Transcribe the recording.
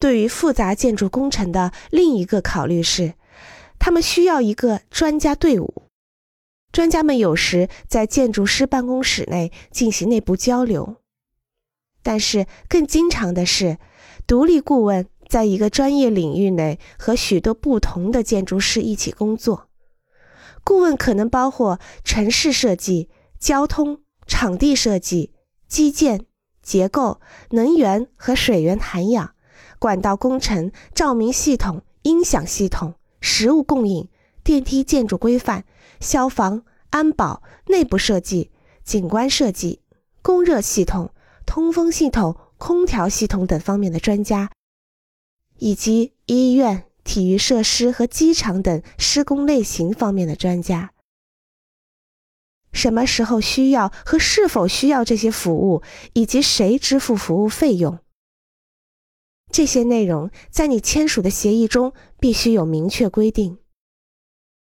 对于复杂建筑工程的另一个考虑是，他们需要一个专家队伍。专家们有时在建筑师办公室内进行内部交流，但是更经常的是，独立顾问在一个专业领域内和许多不同的建筑师一起工作。顾问可能包括城市设计、交通、场地设计、基建、结构、能源和水源涵养、管道工程、照明系统、音响系统、食物供应、电梯建筑规范。消防、安保、内部设计、景观设计、供热系统、通风系统、空调系统等方面的专家，以及医院、体育设施和机场等施工类型方面的专家。什么时候需要和是否需要这些服务，以及谁支付服务费用，这些内容在你签署的协议中必须有明确规定。